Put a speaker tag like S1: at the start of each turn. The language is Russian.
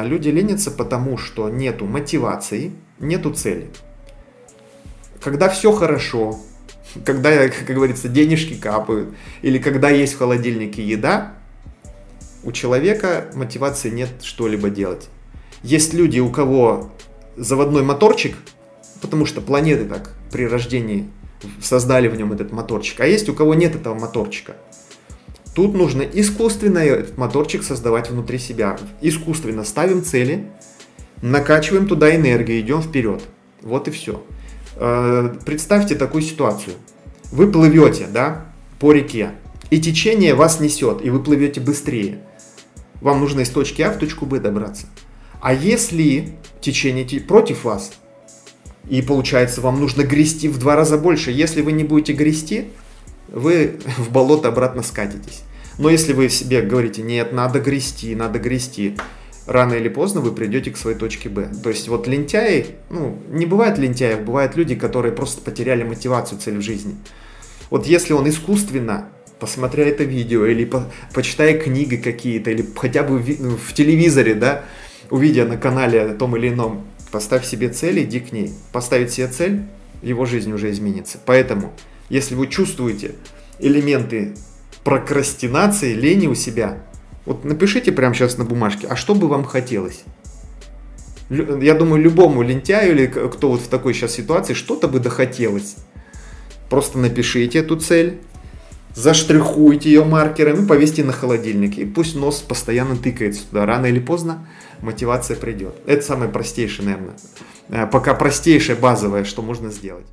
S1: Люди ленятся потому, что нету мотивации, нету цели. Когда все хорошо, когда, как говорится, денежки капают, или когда есть в холодильнике еда, у человека мотивации нет что-либо делать. Есть люди, у кого заводной моторчик, потому что планеты так при рождении создали в нем этот моторчик, а есть у кого нет этого моторчика – Тут нужно искусственно этот моторчик создавать внутри себя. Искусственно ставим цели, накачиваем туда энергию, идем вперед. Вот и все. Э, представьте такую ситуацию. Вы плывете, да, по реке, и течение вас несет, и вы плывете быстрее. Вам нужно из точки А в точку Б добраться. А если течение против вас, и получается вам нужно грести в два раза больше, если вы не будете грести, вы в болото обратно скатитесь. Но если вы себе говорите, нет, надо грести, надо грести, рано или поздно вы придете к своей точке Б. То есть вот лентяи, ну, не бывает лентяев, бывают люди, которые просто потеряли мотивацию, цель в жизни. Вот если он искусственно, посмотря это видео, или по, почитая книги какие-то, или хотя бы в, ну, в телевизоре, да, увидя на канале о том или ином, поставь себе цель, иди к ней. Поставить себе цель, его жизнь уже изменится. Поэтому, если вы чувствуете элементы прокрастинации, лени у себя. Вот напишите прямо сейчас на бумажке, а что бы вам хотелось? Я думаю, любому лентяю или кто вот в такой сейчас ситуации, что-то бы дохотелось. Просто напишите эту цель, заштрихуйте ее маркером и повесьте на холодильник. И пусть нос постоянно тыкается туда. Рано или поздно мотивация придет. Это самое простейшее, наверное. Э, пока простейшее, базовое, что можно сделать.